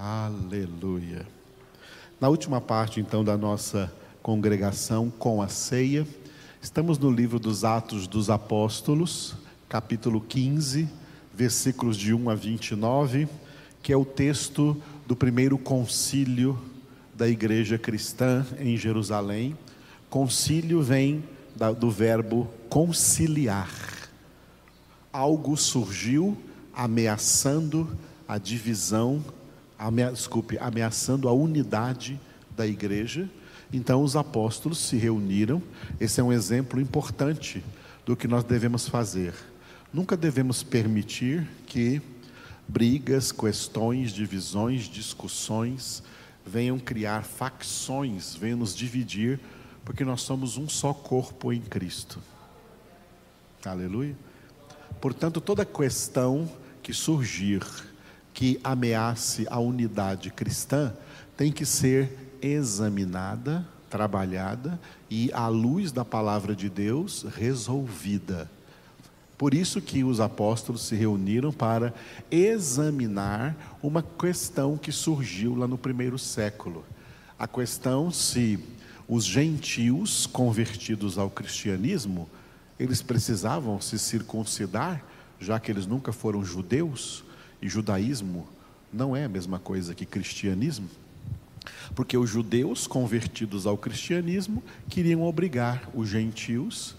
Aleluia. Na última parte, então, da nossa congregação com a ceia, estamos no livro dos Atos dos Apóstolos, capítulo 15, versículos de 1 a 29, que é o texto do primeiro concílio da igreja cristã em Jerusalém. Concílio vem do verbo conciliar. Algo surgiu ameaçando a divisão amea, desculpe, ameaçando a unidade da igreja. Então os apóstolos se reuniram. Esse é um exemplo importante do que nós devemos fazer. Nunca devemos permitir que brigas, questões, divisões, discussões venham criar facções, venham nos dividir, porque nós somos um só corpo em Cristo. Aleluia. Portanto, toda questão que surgir que ameace a unidade cristã tem que ser examinada, trabalhada e, à luz da palavra de Deus, resolvida. Por isso que os apóstolos se reuniram para examinar uma questão que surgiu lá no primeiro século. A questão se os gentios convertidos ao cristianismo, eles precisavam se circuncidar, já que eles nunca foram judeus, e judaísmo não é a mesma coisa que cristianismo, porque os judeus convertidos ao cristianismo queriam obrigar os gentios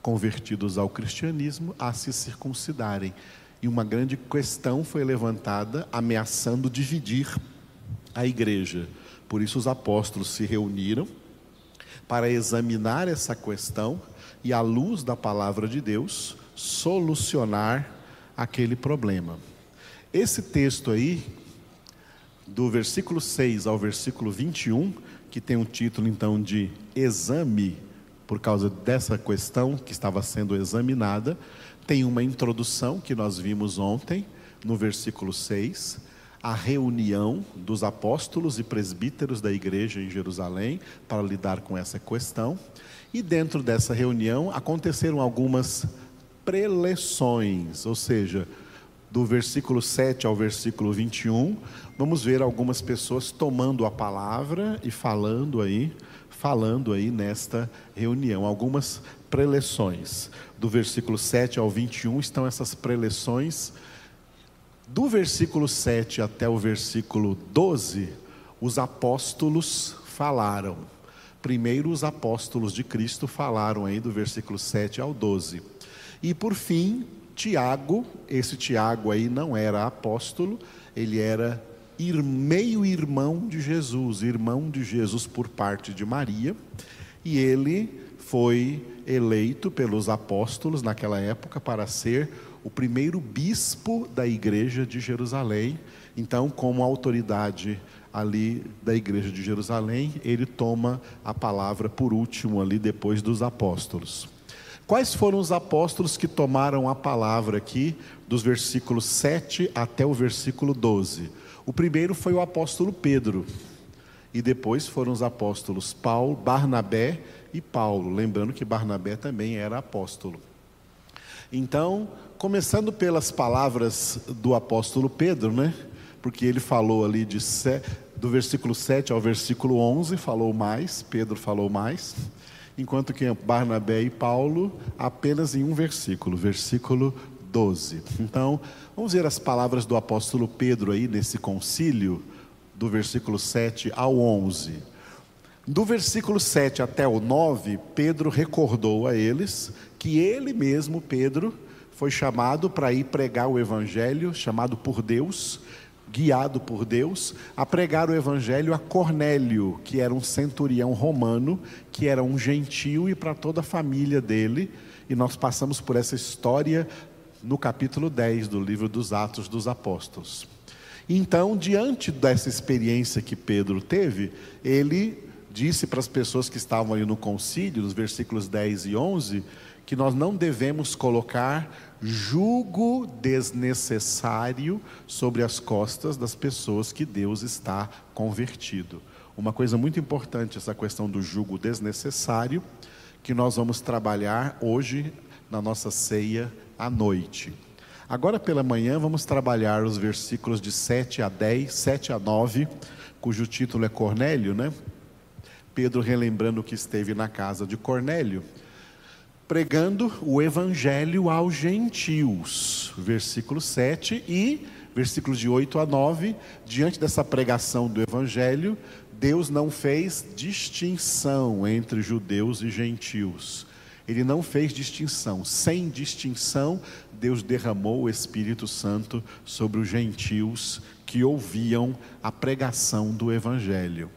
convertidos ao cristianismo a se circuncidarem. E uma grande questão foi levantada ameaçando dividir a igreja. Por isso os apóstolos se reuniram para examinar essa questão e à luz da palavra de Deus solucionar aquele problema. Esse texto aí, do versículo 6 ao versículo 21, que tem um título então de exame, por causa dessa questão que estava sendo examinada, tem uma introdução que nós vimos ontem, no versículo 6, a reunião dos apóstolos e presbíteros da igreja em Jerusalém para lidar com essa questão. E dentro dessa reunião aconteceram algumas preleções, ou seja, do versículo 7 ao versículo 21, vamos ver algumas pessoas tomando a palavra e falando aí, falando aí nesta reunião, algumas preleções. Do versículo 7 ao 21 estão essas preleções. Do versículo 7 até o versículo 12, os apóstolos falaram. Primeiro, os apóstolos de Cristo falaram aí do versículo 7 ao 12. E por fim, Tiago, esse Tiago aí não era apóstolo, ele era meio irmão de Jesus, irmão de Jesus por parte de Maria, e ele foi eleito pelos apóstolos naquela época para ser o primeiro bispo da igreja de Jerusalém. Então, como autoridade ali da igreja de Jerusalém, ele toma a palavra por último ali depois dos apóstolos. Quais foram os apóstolos que tomaram a palavra aqui, dos versículos 7 até o versículo 12? O primeiro foi o apóstolo Pedro, e depois foram os apóstolos Paulo, Barnabé e Paulo, lembrando que Barnabé também era apóstolo. Então, começando pelas palavras do apóstolo Pedro, né? Porque ele falou ali de do versículo 7 ao versículo 11, falou mais, Pedro falou mais enquanto que Barnabé e Paulo apenas em um versículo, versículo 12. Então, vamos ver as palavras do apóstolo Pedro aí nesse concílio, do versículo 7 ao 11. Do versículo 7 até o 9, Pedro recordou a eles que ele mesmo, Pedro, foi chamado para ir pregar o evangelho, chamado por Deus, guiado por Deus, a pregar o evangelho a Cornélio, que era um centurião romano, que era um gentio e para toda a família dele. E nós passamos por essa história no capítulo 10 do livro dos Atos dos Apóstolos. Então, diante dessa experiência que Pedro teve, ele disse para as pessoas que estavam ali no concílio, nos versículos 10 e 11, que nós não devemos colocar jugo desnecessário sobre as costas das pessoas que Deus está convertido. Uma coisa muito importante essa questão do jugo desnecessário que nós vamos trabalhar hoje na nossa ceia à noite. Agora pela manhã vamos trabalhar os versículos de 7 a 10, 7 a 9, cujo título é Cornélio, né? Pedro relembrando que esteve na casa de Cornélio, pregando o evangelho aos gentios, versículo 7 e versículos de 8 a 9, diante dessa pregação do evangelho, Deus não fez distinção entre judeus e gentios. Ele não fez distinção. Sem distinção, Deus derramou o Espírito Santo sobre os gentios que ouviam a pregação do Evangelho.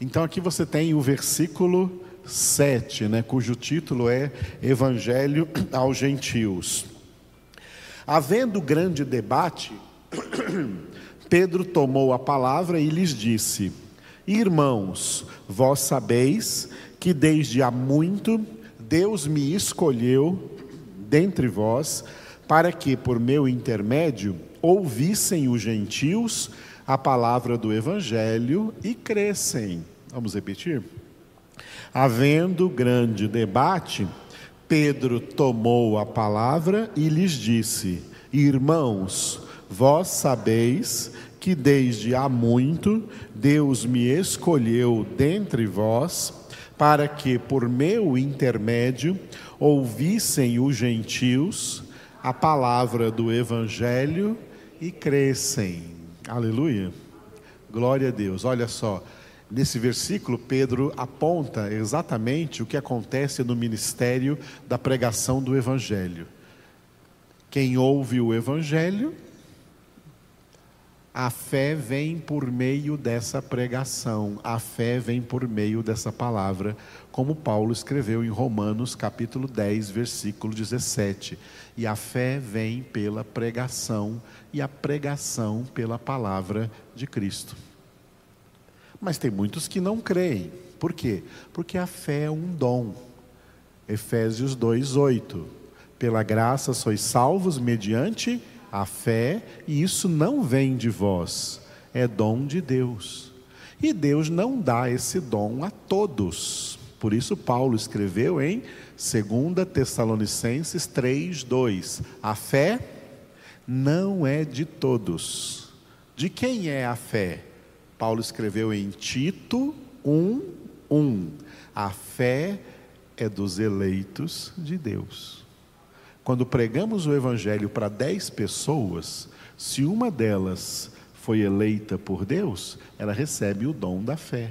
Então aqui você tem o versículo 7, né, cujo título é Evangelho aos gentios. Havendo grande debate, Pedro tomou a palavra e lhes disse: Irmãos, vós sabeis que desde há muito Deus me escolheu dentre vós para que, por meu intermédio, ouvissem os gentios a palavra do Evangelho e crescem. Vamos repetir? Havendo grande debate, Pedro tomou a palavra e lhes disse: Irmãos, vós sabeis que desde há muito Deus me escolheu dentre vós para que, por meu intermédio, ouvissem os gentios a palavra do Evangelho e crescem. Aleluia. Glória a Deus. Olha só, nesse versículo, Pedro aponta exatamente o que acontece no ministério da pregação do Evangelho. Quem ouve o Evangelho a fé vem por meio dessa pregação, a fé vem por meio dessa palavra, como Paulo escreveu em Romanos capítulo 10, versículo 17. E a fé vem pela pregação, e a pregação pela palavra de Cristo. Mas tem muitos que não creem. Por quê? Porque a fé é um dom. Efésios 2, 8. Pela graça sois salvos mediante a fé, e isso não vem de vós, é dom de Deus. E Deus não dá esse dom a todos. Por isso Paulo escreveu em 2 Tessalonicenses 3:2, a fé não é de todos. De quem é a fé? Paulo escreveu em Tito 1:1. A fé é dos eleitos de Deus. Quando pregamos o Evangelho para dez pessoas, se uma delas foi eleita por Deus, ela recebe o dom da fé.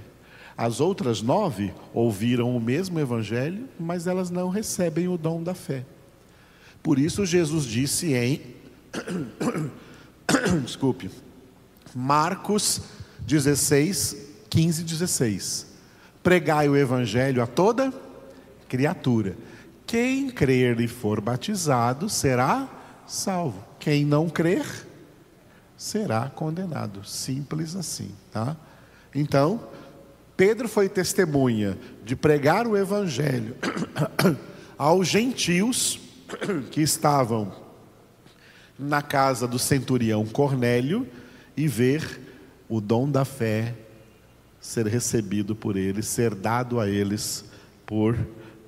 As outras nove ouviram o mesmo Evangelho, mas elas não recebem o dom da fé. Por isso, Jesus disse em. Desculpe. Marcos 16, 15 e 16: Pregai o Evangelho a toda criatura. Quem crer e for batizado será salvo. Quem não crer será condenado. Simples assim, tá? Então, Pedro foi testemunha de pregar o evangelho aos gentios que estavam na casa do centurião Cornélio e ver o dom da fé ser recebido por eles, ser dado a eles por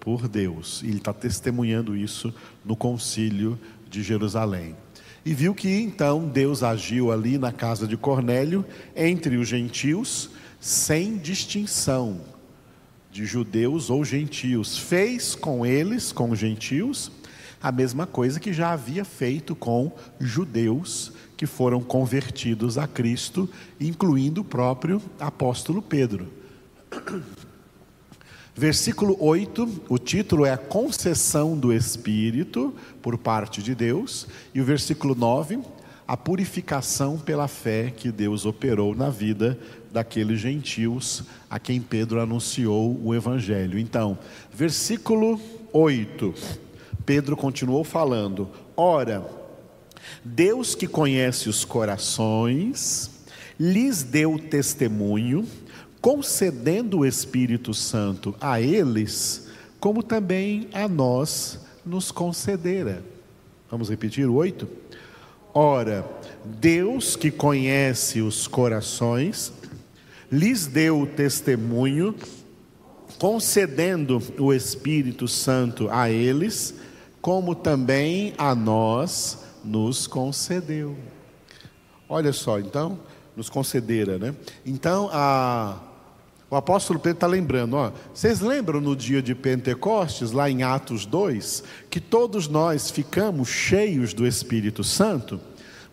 por Deus. E ele está testemunhando isso no concílio de Jerusalém. E viu que então Deus agiu ali na casa de Cornélio, entre os gentios, sem distinção de judeus ou gentios. Fez com eles, com os gentios, a mesma coisa que já havia feito com judeus que foram convertidos a Cristo, incluindo o próprio apóstolo Pedro. Versículo 8, o título é a concessão do Espírito por parte de Deus, e o versículo 9, a purificação pela fé que Deus operou na vida daqueles gentios a quem Pedro anunciou o Evangelho. Então, versículo 8, Pedro continuou falando: Ora, Deus que conhece os corações, lhes deu testemunho concedendo o Espírito Santo a eles, como também a nós nos concedera. Vamos repetir o oito? Ora, Deus que conhece os corações, lhes deu testemunho, concedendo o Espírito Santo a eles, como também a nós nos concedeu. Olha só, então, nos concedera, né? Então, a, o apóstolo Pedro está lembrando, ó, vocês lembram no dia de Pentecostes, lá em Atos 2, que todos nós ficamos cheios do Espírito Santo?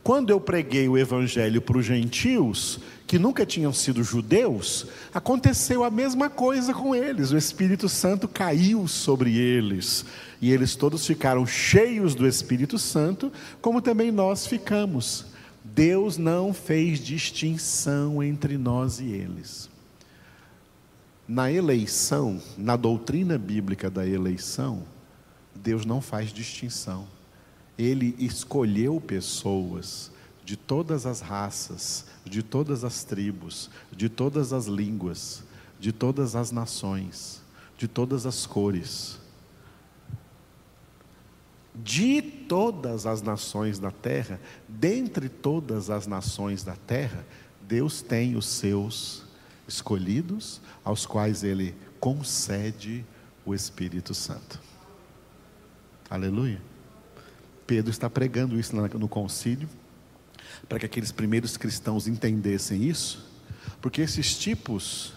Quando eu preguei o evangelho para os gentios, que nunca tinham sido judeus, aconteceu a mesma coisa com eles. O Espírito Santo caiu sobre eles e eles todos ficaram cheios do Espírito Santo, como também nós ficamos. Deus não fez distinção entre nós e eles. Na eleição, na doutrina bíblica da eleição, Deus não faz distinção. Ele escolheu pessoas de todas as raças, de todas as tribos, de todas as línguas, de todas as nações, de todas as cores. De todas as nações da terra, dentre todas as nações da terra, Deus tem os seus escolhidos, aos quais Ele concede o Espírito Santo. Aleluia. Pedro está pregando isso no concílio para que aqueles primeiros cristãos entendessem isso, porque esses tipos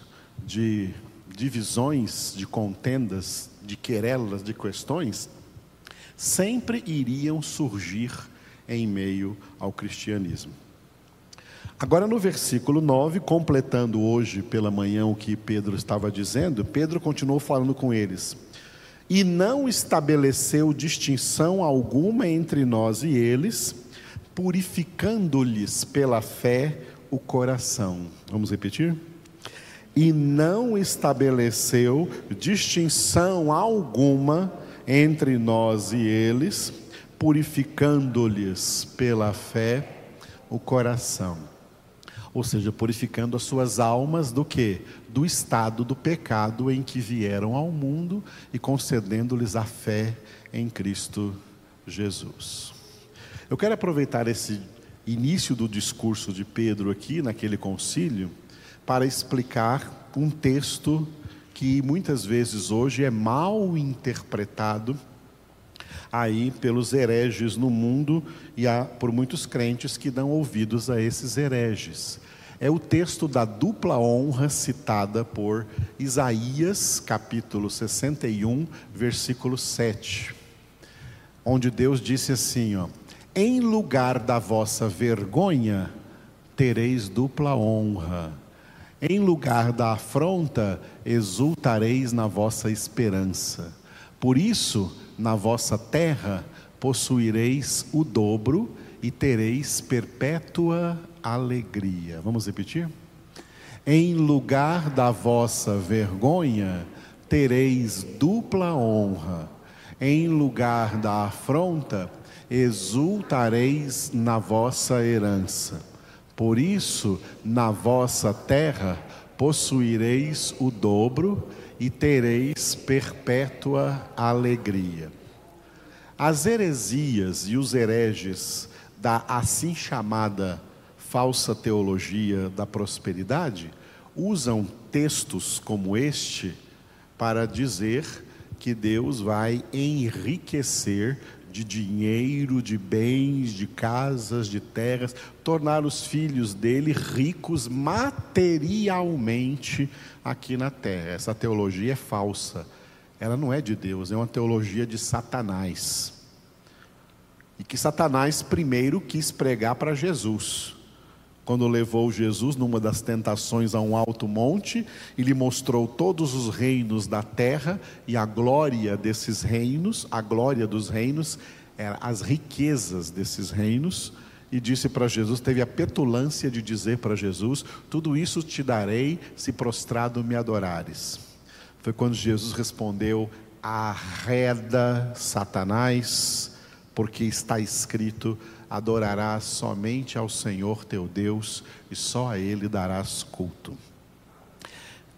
de divisões, de contendas, de querelas, de questões, sempre iriam surgir em meio ao cristianismo. Agora, no versículo 9, completando hoje pela manhã o que Pedro estava dizendo, Pedro continuou falando com eles. E não estabeleceu distinção alguma entre nós e eles, purificando-lhes pela fé o coração. Vamos repetir? E não estabeleceu distinção alguma entre nós e eles, purificando-lhes pela fé o coração. Ou seja, purificando as suas almas do que? Do estado do pecado em que vieram ao mundo e concedendo-lhes a fé em Cristo Jesus. Eu quero aproveitar esse início do discurso de Pedro aqui, naquele concílio, para explicar um texto que muitas vezes hoje é mal interpretado aí pelos hereges no mundo e há, por muitos crentes que dão ouvidos a esses hereges. É o texto da dupla honra citada por Isaías, capítulo 61, versículo 7, onde Deus disse assim, ó: em lugar da vossa vergonha, tereis dupla honra. Em lugar da afronta, exultareis na vossa esperança. Por isso, na vossa terra, possuireis o dobro e tereis perpétua alegria. Vamos repetir? Em lugar da vossa vergonha, tereis dupla honra. Em lugar da afronta, exultareis na vossa herança. Por isso, na vossa terra possuireis o dobro e tereis perpétua alegria. As heresias e os hereges da assim chamada falsa teologia da prosperidade usam textos como este para dizer que Deus vai enriquecer de dinheiro, de bens, de casas, de terras, tornar os filhos dele ricos materialmente aqui na terra. Essa teologia é falsa. Ela não é de Deus, é uma teologia de Satanás. E que Satanás primeiro quis pregar para Jesus. Quando levou Jesus numa das tentações a um alto monte e lhe mostrou todos os reinos da terra e a glória desses reinos, a glória dos reinos, as riquezas desses reinos, e disse para Jesus, teve a petulância de dizer para Jesus: Tudo isso te darei se prostrado me adorares. Foi quando Jesus respondeu: Arreda Satanás, porque está escrito: adorarás somente ao Senhor teu Deus e só a Ele darás culto.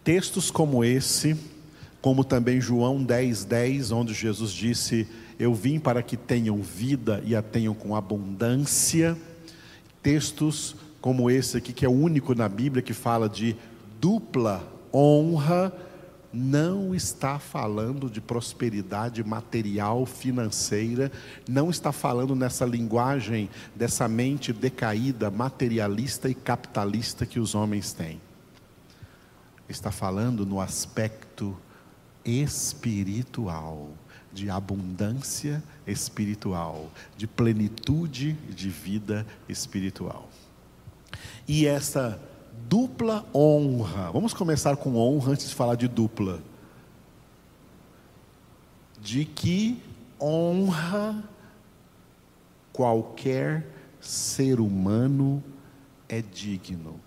Textos como esse, como também João 10, 10, onde Jesus disse: Eu vim para que tenham vida e a tenham com abundância. Textos como esse aqui, que é o único na Bíblia que fala de dupla honra, não está falando de prosperidade material, financeira, não está falando nessa linguagem dessa mente decaída, materialista e capitalista que os homens têm. Está falando no aspecto espiritual, de abundância espiritual, de plenitude de vida espiritual. E essa dupla honra. Vamos começar com honra antes de falar de dupla. De que honra qualquer ser humano é digno.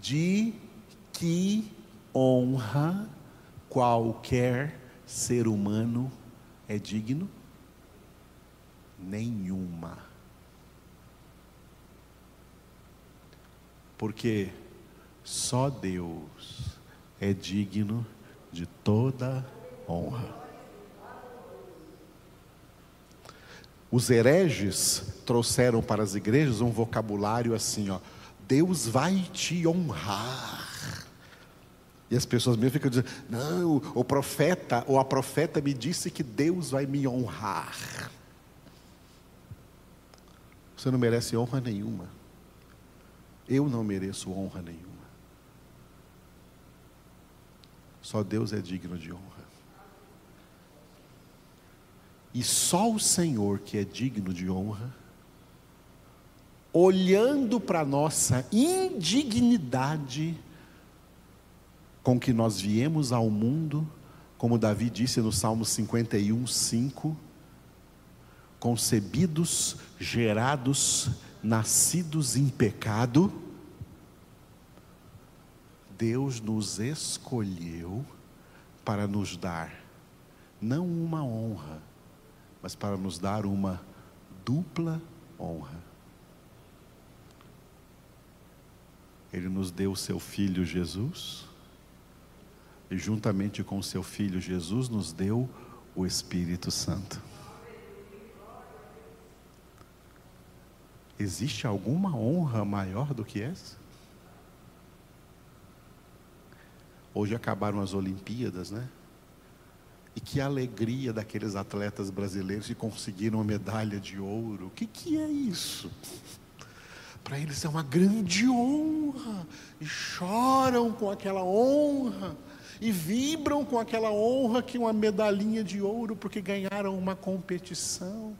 De que honra qualquer ser humano é digno? Nenhuma. Porque só Deus é digno de toda honra. Os hereges trouxeram para as igrejas um vocabulário assim, ó, Deus vai te honrar. E as pessoas mesmo ficam dizendo: não, o profeta ou a profeta me disse que Deus vai me honrar. Você não merece honra nenhuma. Eu não mereço honra nenhuma. Só Deus é digno de honra. E só o Senhor que é digno de honra, olhando para nossa indignidade com que nós viemos ao mundo, como Davi disse no Salmo 51, 5, concebidos, gerados nascidos em pecado, Deus nos escolheu para nos dar não uma honra, mas para nos dar uma dupla honra. Ele nos deu o seu filho Jesus, e juntamente com o seu filho Jesus nos deu o Espírito Santo. Existe alguma honra maior do que essa? Hoje acabaram as Olimpíadas, né? E que alegria daqueles atletas brasileiros que conseguiram a medalha de ouro. O que, que é isso? Para eles é uma grande honra. E choram com aquela honra. E vibram com aquela honra que uma medalhinha de ouro, porque ganharam uma competição.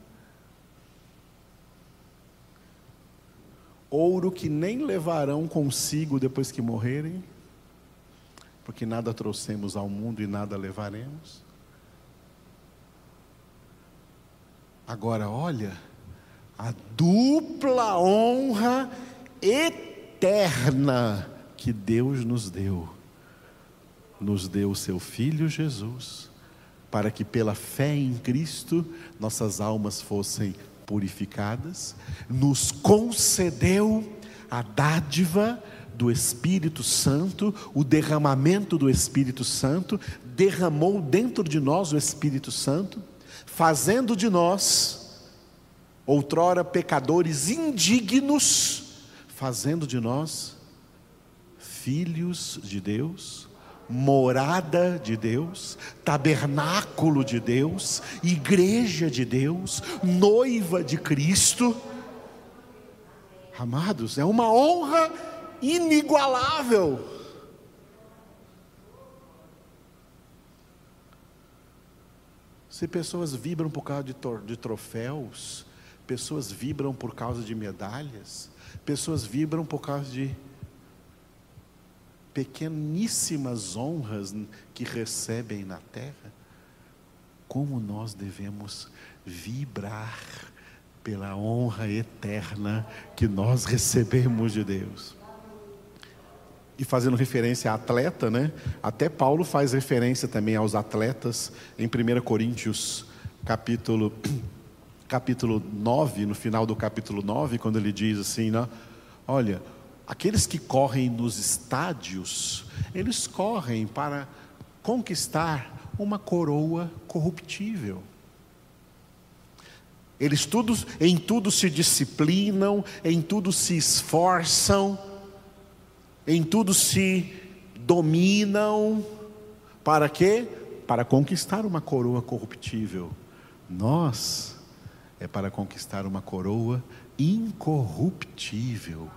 Ouro que nem levarão consigo depois que morrerem, porque nada trouxemos ao mundo e nada levaremos. Agora, olha, a dupla honra eterna que Deus nos deu. Nos deu o seu Filho Jesus, para que pela fé em Cristo nossas almas fossem purificadas, nos concedeu a dádiva do Espírito Santo, o derramamento do Espírito Santo, derramou dentro de nós o Espírito Santo, fazendo de nós, outrora pecadores indignos, fazendo de nós filhos de Deus, morada de Deus, tabernáculo de Deus, igreja de Deus, noiva de Cristo. Amados, é uma honra inigualável. Se pessoas vibram por causa de, de troféus, pessoas vibram por causa de medalhas, pessoas vibram por causa de pequeníssimas honras que recebem na terra, como nós devemos vibrar pela honra eterna que nós recebemos de Deus. E fazendo referência a atleta, né? Até Paulo faz referência também aos atletas em 1 Coríntios, capítulo capítulo 9, no final do capítulo 9, quando ele diz assim, né? Olha, Aqueles que correm nos estádios, eles correm para conquistar uma coroa corruptível. Eles tudo, em tudo se disciplinam, em tudo se esforçam, em tudo se dominam, para quê? Para conquistar uma coroa corruptível. Nós é para conquistar uma coroa incorruptível,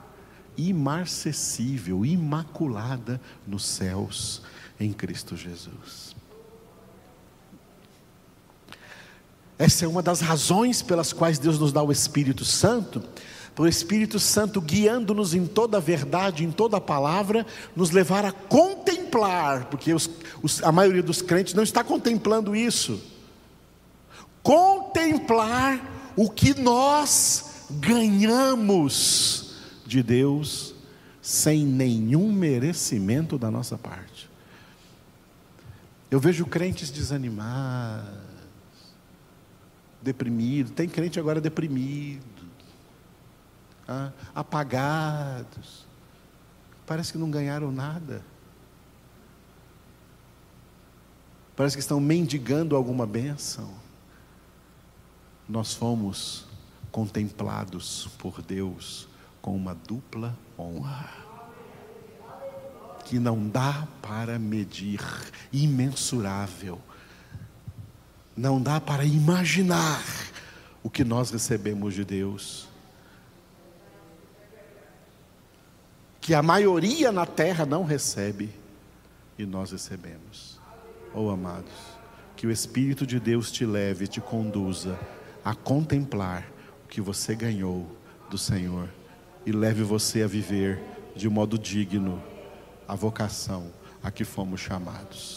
imarcessível, imaculada nos céus em Cristo Jesus. Essa é uma das razões pelas quais Deus nos dá o Espírito Santo, para o Espírito Santo guiando-nos em toda a verdade, em toda a palavra, nos levar a contemplar, porque os, os, a maioria dos crentes não está contemplando isso. Contemplar o que nós ganhamos de Deus sem nenhum merecimento da nossa parte. Eu vejo crentes desanimados, deprimidos, tem crente agora deprimido, ah, apagados, parece que não ganharam nada. Parece que estão mendigando alguma bênção nós fomos contemplados por Deus com uma dupla honra, que não dá para medir, imensurável, não dá para imaginar o que nós recebemos de Deus. Que a maioria na terra não recebe e nós recebemos. Oh amados, que o Espírito de Deus te leve e te conduza a contemplar o que você ganhou do Senhor e leve você a viver de modo digno a vocação a que fomos chamados.